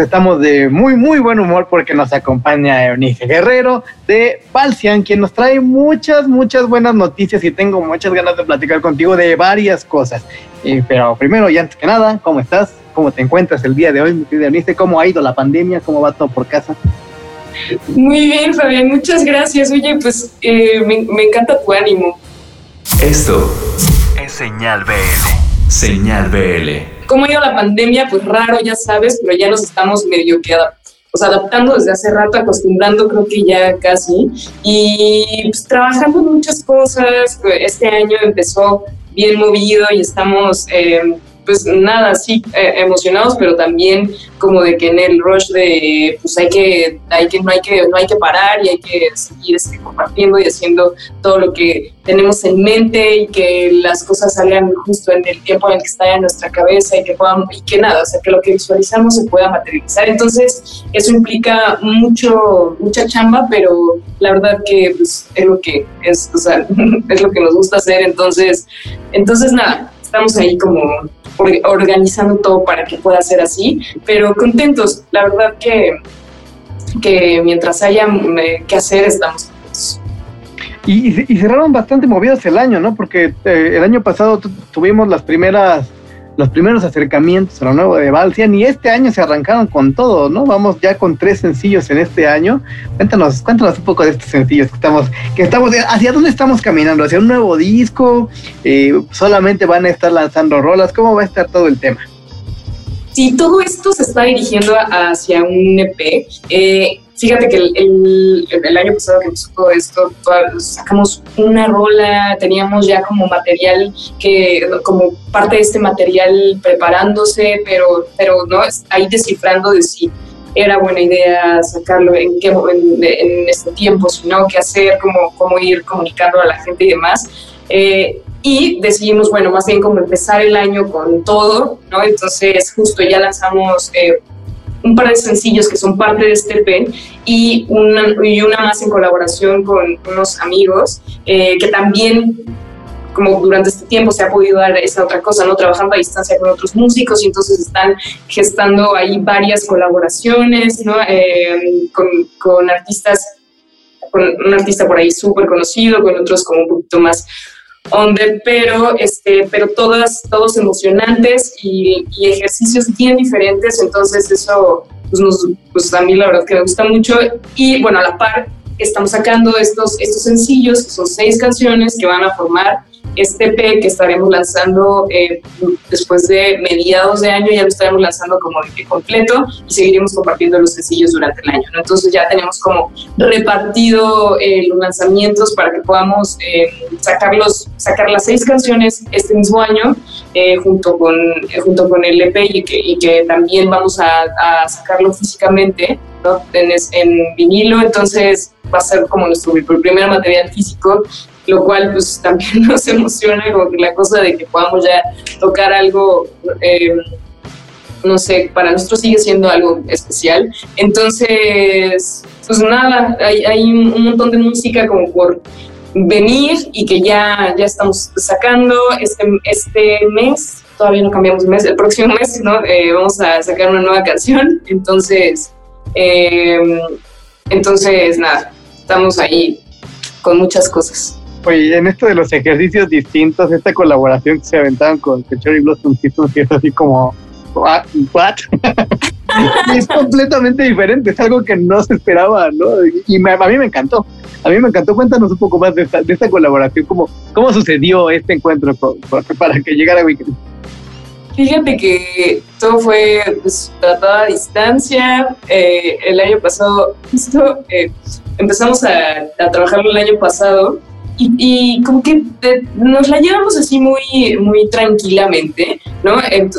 estamos de muy, muy buen humor porque nos acompaña Eunice Guerrero de Balsian, quien nos trae muchas, muchas buenas noticias y tengo muchas ganas de platicar contigo de varias cosas. Eh, pero primero y antes que nada, ¿cómo estás? ¿Cómo te encuentras el día de hoy, mi querida Eunice? ¿Cómo ha ido la pandemia? ¿Cómo va todo por casa? Muy bien, Fabián, muchas gracias. Oye, pues eh, me, me encanta tu ánimo. Esto es Señal BL. Señal BL. ¿Cómo ha ido la pandemia? Pues raro, ya sabes, pero ya nos estamos medio que adaptando desde hace rato, acostumbrando creo que ya casi, y pues, trabajando muchas cosas. Este año empezó bien movido y estamos... Eh, pues nada, sí, eh, emocionados, pero también como de que en el rush de, pues hay que, hay que, no hay que, no hay que parar y hay que seguir este, compartiendo y haciendo todo lo que tenemos en mente y que las cosas salgan justo en el tiempo en el que está en nuestra cabeza y que puedan, y que nada, o sea, que lo que visualizamos se pueda materializar. Entonces, eso implica mucho, mucha chamba, pero la verdad que pues, es lo que es, o sea, es lo que nos gusta hacer. Entonces, entonces nada, estamos ahí como organizando todo para que pueda ser así, pero contentos, la verdad que, que mientras haya eh, que hacer estamos contentos. Y, cerraron bastante movidos el año, ¿no? Porque eh, el año pasado tuvimos las primeras los primeros acercamientos a lo nuevo de Balsian y este año se arrancaron con todo, ¿no? Vamos ya con tres sencillos en este año. Cuéntanos, cuéntanos un poco de estos sencillos que estamos, que estamos, hacia dónde estamos caminando, hacia un nuevo disco, eh, solamente van a estar lanzando rolas, ¿cómo va a estar todo el tema? Sí, todo esto se está dirigiendo hacia un EP. Eh, Fíjate que el, el, año pasado que empezó todo esto, sacamos una rola, teníamos ya como material que, como parte de este material preparándose, pero, pero no, ahí descifrando de si era buena idea sacarlo en, qué, en, en este tiempo, si no, qué hacer, cómo, cómo ir comunicando a la gente y demás. Eh, y decidimos, bueno, más bien como empezar el año con todo, ¿no? Entonces justo ya lanzamos eh, un par de sencillos que son parte de este EP y una, y una más en colaboración con unos amigos eh, que también como durante este tiempo se ha podido dar esa otra cosa, ¿no? Trabajando a distancia con otros músicos y entonces están gestando ahí varias colaboraciones, ¿no? Eh, con, con, artistas, con un artista por ahí súper conocido, con otros como un poquito más donde, pero, este, pero todas, todos emocionantes y, ejercicios bien diferentes, entonces eso pues, nos, pues a mí la verdad que me gusta mucho. Y bueno, a la par estamos sacando estos, estos sencillos, que son seis canciones que van a formar este EP que estaremos lanzando eh, después de mediados de año, ya lo estaremos lanzando como de completo y seguiremos compartiendo los sencillos durante el año. Entonces ya tenemos como repartido eh, los lanzamientos para que podamos eh, sacarlos, sacar las seis canciones este mismo año junto, con, junto con el EP y que, y que también vamos a, a sacarlo físicamente ¿no? en, en vinilo. Entonces va a ser como nuestro primer material físico lo cual pues también nos emociona con la cosa de que podamos ya tocar algo, eh, no sé, para nosotros sigue siendo algo especial. Entonces, pues nada, hay, un montón de música como por venir y que ya, ya estamos sacando este, este mes, todavía no cambiamos mes, el próximo mes, ¿no? Eh, vamos a sacar una nueva canción, entonces, eh, entonces nada, estamos ahí con muchas cosas. Oye, en esto de los ejercicios distintos, esta colaboración que se aventaron con Cherry Blossom System, es así como, ¿what? es completamente diferente, es algo que no se esperaba, ¿no? Y a mí me encantó, a mí me encantó. Cuéntanos un poco más de esta, de esta colaboración, cómo, cómo sucedió este encuentro para que llegara Weekend. Fíjate que todo fue pues, tratado a distancia. Eh, el año pasado, justo eh, empezamos a, a trabajarlo el año pasado y, como que nos la llevamos así muy, muy tranquilamente, ¿no?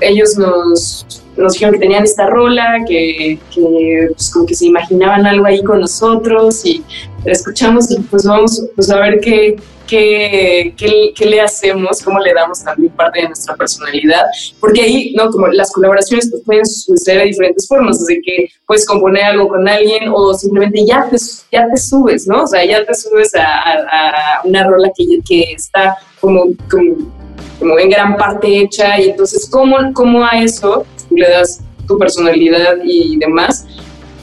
ellos nos, nos dijeron que tenían esta rola, que, que pues, como que se imaginaban algo ahí con nosotros y escuchamos y pues vamos pues, a ver qué, qué, qué, le hacemos, cómo le damos también parte de nuestra personalidad, porque ahí, ¿no? Como las colaboraciones pues, pueden suceder de diferentes formas, desde que puedes componer algo con alguien o simplemente ya te, ya te subes, ¿no? O sea, ya te subes a, a, una rola que, que está como, como, como, en gran parte hecha y entonces, ¿cómo, cómo a eso tú le das tu personalidad y demás.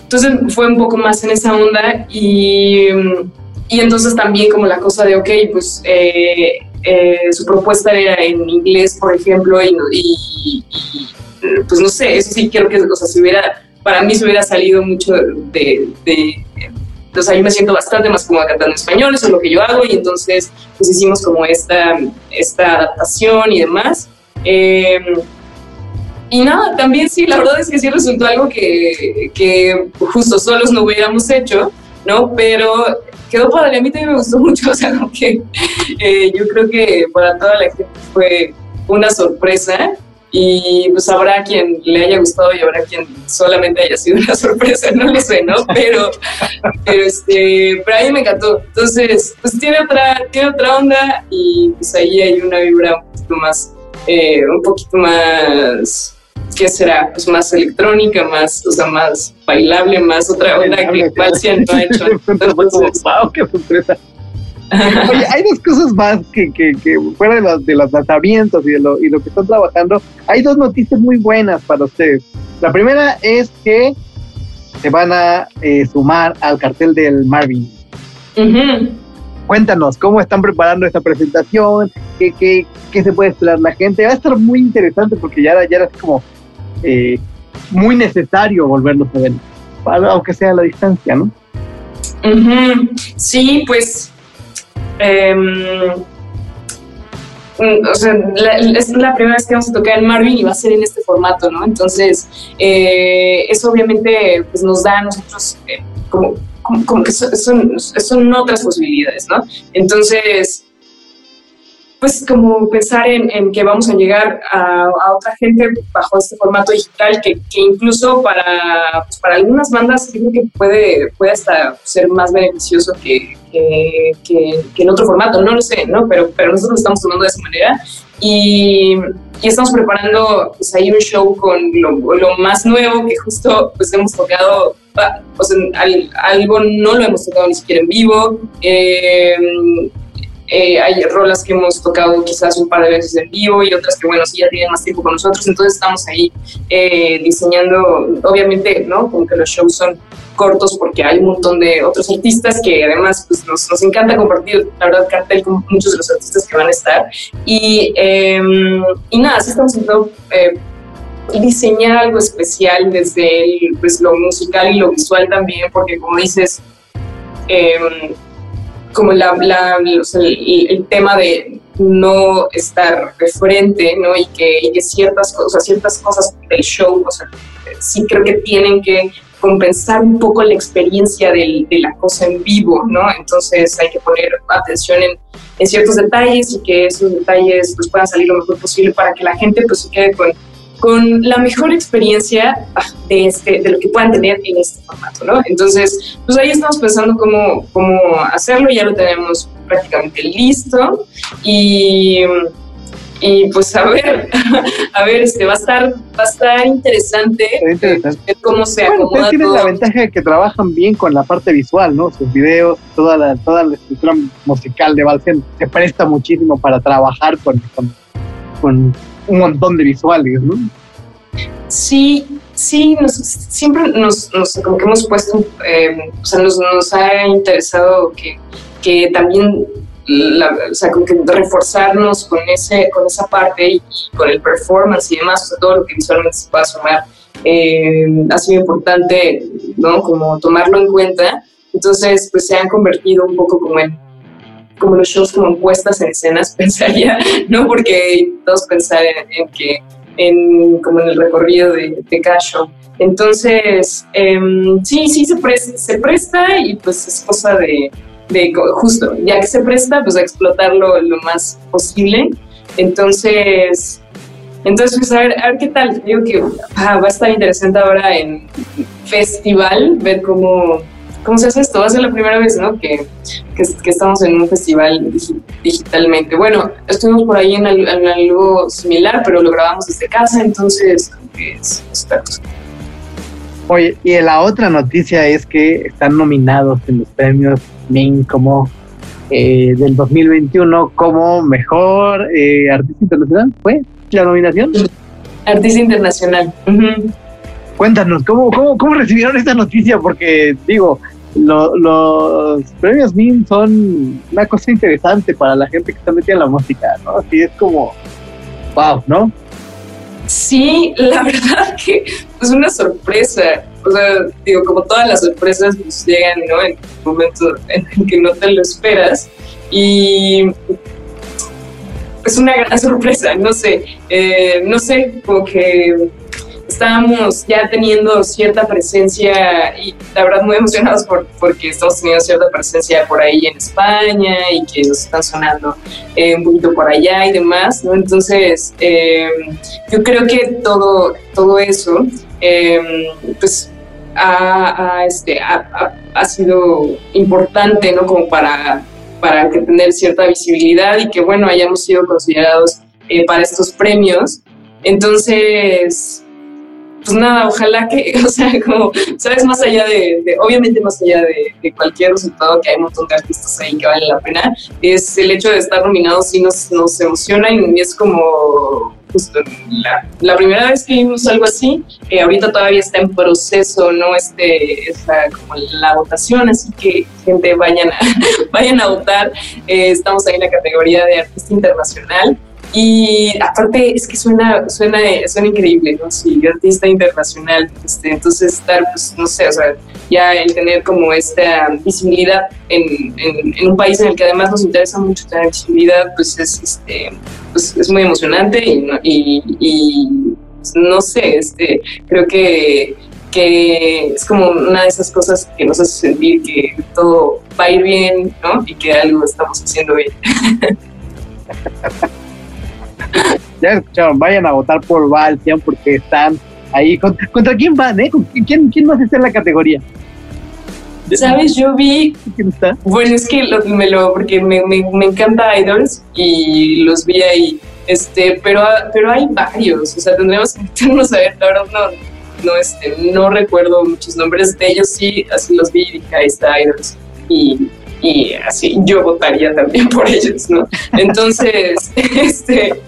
Entonces fue un poco más en esa onda y, y entonces también como la cosa de, ok, pues eh, eh, su propuesta era en inglés, por ejemplo, y, y, pues no sé, eso sí quiero que, o sea, si hubiera, para mí se hubiera salido mucho de, de entonces ahí me siento bastante más cómoda cantando español, eso es lo que yo hago y entonces pues hicimos como esta, esta adaptación y demás. Em, y nada, también sí, la verdad es que sí resultó algo que, que justo solos no hubiéramos hecho, ¿no? Pero quedó padre, a mí también me gustó mucho, o sea, como que eh, yo creo que para toda la gente fue una sorpresa y pues habrá quien le haya gustado y habrá quien solamente haya sido una sorpresa, no lo sé, ¿no? Pero, este, pero a mí me encantó. Entonces, pues tiene otra, tiene otra onda y pues ahí hay una vibra un poquito más, eh, un poquito más, ¿qué será? Pues más electrónica, más, o sea, más bailable, más otra onda que no ha hecho. Entonces, wow, qué sorpresa. Oye, hay dos cosas más que, que, que fuera de los, de los lanzamientos y de lo, y lo que están trabajando, hay dos noticias muy buenas para ustedes. La primera es que se van a eh, sumar al cartel del Marvin. Cuéntanos, ¿cómo están preparando esta presentación? ¿Qué, qué, qué se puede esperar la gente? Va a estar muy interesante porque ya, ya era como eh, muy necesario volverlos a ver, aunque sea a la distancia, ¿no? Sí, pues Em, o sea, es la primera vez que vamos a tocar en Marvin y va a ser en este formato, ¿no? Entonces, eh, eso obviamente pues, nos da a nosotros eh, como, como, que son, son, otras posibilidades, ¿no? Entonces, pues como pensar en, que vamos a llegar a, otra gente bajo este formato digital que, incluso para, pues, para algunas bandas creo que puede, puede hasta ser más beneficioso que, que, en otro formato, no lo sé, ¿no? Pero, pero nosotros lo estamos tomando de esa manera y, estamos preparando pues ahí un show con lo, más nuevo que justo pues hemos tocado, o sea, algo no lo hemos tocado ni siquiera en vivo. Eh, eh, hay rolas que hemos tocado quizás un par de veces en vivo y otras que, bueno, sí ya tienen más tiempo con nosotros, entonces estamos ahí eh, diseñando, obviamente, ¿no? Como que los shows son cortos porque hay un montón de otros artistas que además pues, nos, nos encanta compartir, la verdad, cartel con muchos de los artistas que van a estar. Y, em, y nada, así estamos intentando eh, diseñar algo especial desde pues, lo musical y lo visual también, porque como dices, eh, como la, el, tema de no estar de frente, ¿no? Y que, ciertas cosas, ciertas cosas del show, o sea, sí creo que tienen que compensar un poco la experiencia de la cosa en vivo, ¿no? Entonces hay que poner atención en, en, ciertos detalles y que esos detalles pues puedan salir lo mejor posible para que la gente pues se quede con con la mejor experiencia ah, de, este, de lo que puedan tener en este formato, ¿no? Entonces, pues ahí estamos pensando cómo, cómo hacerlo, ya lo tenemos prácticamente listo y, y pues a ver, a ver, este va a estar, va a estar interesante, interesante. cómo se bueno, acomoda tienen la ventaja de que trabajan bien con la parte visual, ¿no? Sus videos, toda la, toda la estructura musical de Valsen se presta muchísimo para trabajar con, con un montón de visuales, ¿no? Sí, sí, siempre nos, como que hemos puesto, eh, o sea, nos, ha interesado que, que también, o sea, como que reforzarnos con, ese, con esa parte y, con el performance y demás, todo lo que visualmente se pueda sumar, eh, ha sido importante, ¿no? Como tomarlo en cuenta. Entonces, pues se han convertido un poco como en como los shows como puestas en escenas, pensaría, ¿no? Porque todos pensar en, que, en, como en el recorrido de, de cada show. Entonces, em, sí, sí se presta, se presta y pues es cosa de, de, justo, ya que se presta, pues a explotarlo lo más posible. Entonces, entonces pues a ver, a ver qué tal. Digo que ah, va a estar interesante ahora en festival, ver cómo ¿cómo se hace esto? Va a ser la primera vez, ¿no? Que, que, estamos en un festival digitalmente. Bueno, estuvimos por ahí en, algo similar, pero lo grabamos desde casa, entonces es, Oye, y la otra noticia es que están nominados en los premios MIN como eh, del 2021 como mejor eh, artista internacional. ¿Fue la nominación? Artista internacional. Cuéntanos, ¿cómo, cómo, cómo recibieron esta noticia? Porque digo, los premios MIM son una cosa interesante para la gente que está metida en la música, ¿no? Así es como, wow, ¿no? Sí, la verdad que es una sorpresa. O sea, digo, como todas las sorpresas pues, llegan, ¿no? En momentos en el que no te lo esperas. Y es una gran sorpresa, no sé, eh, no sé, como que estábamos ya teniendo cierta presencia y la verdad muy emocionados por, porque estamos teniendo cierta presencia por ahí en España y que nos están sonando eh, un poquito por allá y demás, ¿no? Entonces, em, yo creo que todo, todo eso, em, pues, ha, este, ha, ha, sido importante, ¿no? Como para, para tener cierta visibilidad y que, bueno, hayamos sido considerados eh, para estos premios. Entonces, pues nada, ojalá que, o sea, como, sabes, más allá de, obviamente más allá de, cualquier resultado, que hay un montón de artistas ahí que valen la pena, es el hecho de estar nominados sí nos, nos emociona y es como justo la, primera vez que vimos algo así, eh, ahorita todavía está en proceso, ¿no? Este, como la votación, así que gente vayan a, vayan a votar, eh, estamos ahí en la categoría de artista internacional. Y aparte es que suena, suena, suena increíble, ¿no? Sí, artista internacional. Este, entonces estar, pues, no sé, o sea, ya el tener como esta visibilidad en, en, un país en el que además nos interesa mucho tener visibilidad, pues es, este, pues, es muy emocionante y, y, y pues, no sé, este, creo que que es como una de esas cosas que nos hace sentir que todo va a ir bien, ¿no? Y que algo estamos haciendo bien. ya escucharon, vayan a votar por Valtian porque están ahí. ¿Contra, quién van, eh? ¿Quién, quién más está en la categoría? ¿Sabes? Yo vi. ¿Quién está? Bueno, es que lo, me lo. Porque me, me, me, encanta Idols y los vi ahí. Este, pero, pero hay varios. O sea, tendríamos que meternos a ver. La verdad, no, no, este, no recuerdo muchos nombres de ellos. Sí, así los vi y dije, ahí está Idols. Y y así yo votaría también por ellos, ¿no? Entonces, este,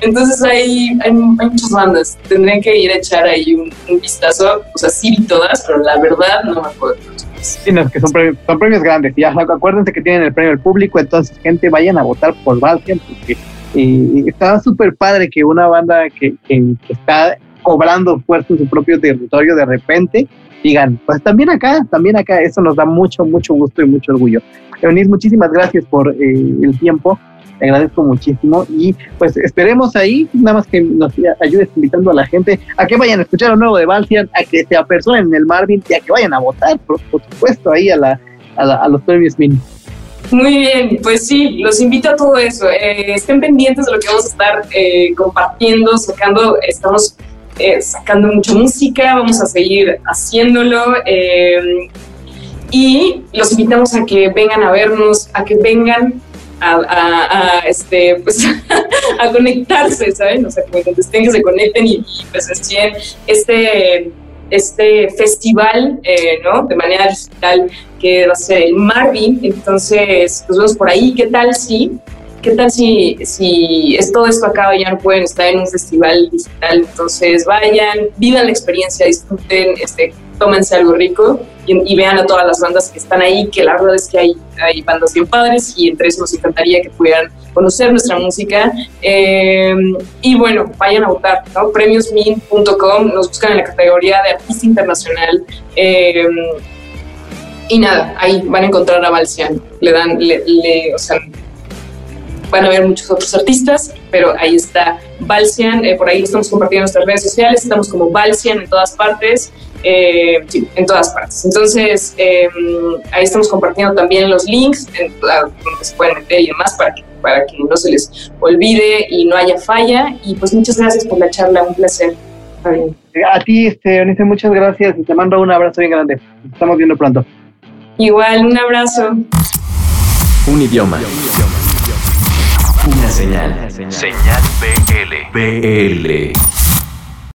entonces hay, hay, muchas bandas, tendrían que ir a echar ahí un, vistazo, o sea, sí vi todas, pero la verdad no me acuerdo. Sí, no, que son premios, son premios grandes, ya acuérdense que tienen el premio del público, entonces gente vayan a votar por Valkyrie, porque eh, está súper padre que una banda que, que, que está cobrando fuerza en su propio territorio de repente digan, pues también acá, también acá, eso nos da mucho, mucho gusto y mucho orgullo. Eunice, muchísimas gracias por eh, el tiempo, te agradezco muchísimo y pues esperemos ahí, nada más que nos ayudes invitando a la gente a que vayan a escuchar lo nuevo de Valcian, a que se apersonen en el Marvin y a que vayan a votar, por, supuesto, ahí a, la, a, los premios mini. Muy bien, pues sí, los invito a todo eso. Eh, estén pendientes de lo que vamos a estar eh, compartiendo, sacando, estamos eh, sacando mucha música, vamos a seguir haciéndolo. Y los invitamos a que vengan a vernos, a que vengan a, este, pues, a conectarse, ¿saben? O sea, como cuando estén, que se conecten y, y presencien este, este festival, eh, ¿no? De manera digital, que va a ser el Marvin. Entonces, nos vemos por ahí. ¿Qué tal si ¿qué tal si, si es todo esto acaba y ya no pueden estar en un festival digital? Entonces vayan, vivan la experiencia, disfruten, este, tómense algo rico y, vean a todas las bandas que están ahí, que la verdad es que hay, bandas bien padres y entre eso nos encantaría que pudieran conocer nuestra música. Eh, y bueno, vayan a votar, ¿no? Premiosmin.com, nos buscan en la categoría de artista internacional. Eh, y nada, ahí van a encontrar a Balcian. Le dan, le, le, o sea, van a ver muchos otros artistas, pero ahí está Balcian, eh, por ahí lo estamos compartiendo en nuestras redes sociales, estamos como Balcian en todas partes, eh, sí, en todas partes. Entonces, em, ahí estamos compartiendo también los links en, donde se pueden meter y demás para que, para que no se les olvide y no haya falla. Y pues muchas gracias por la charla, un placer. A ti, este, muchas gracias y te mando un abrazo bien grande. estamos viendo pronto. Igual, un abrazo. Un idioma. Una señal. Señal BL. BL.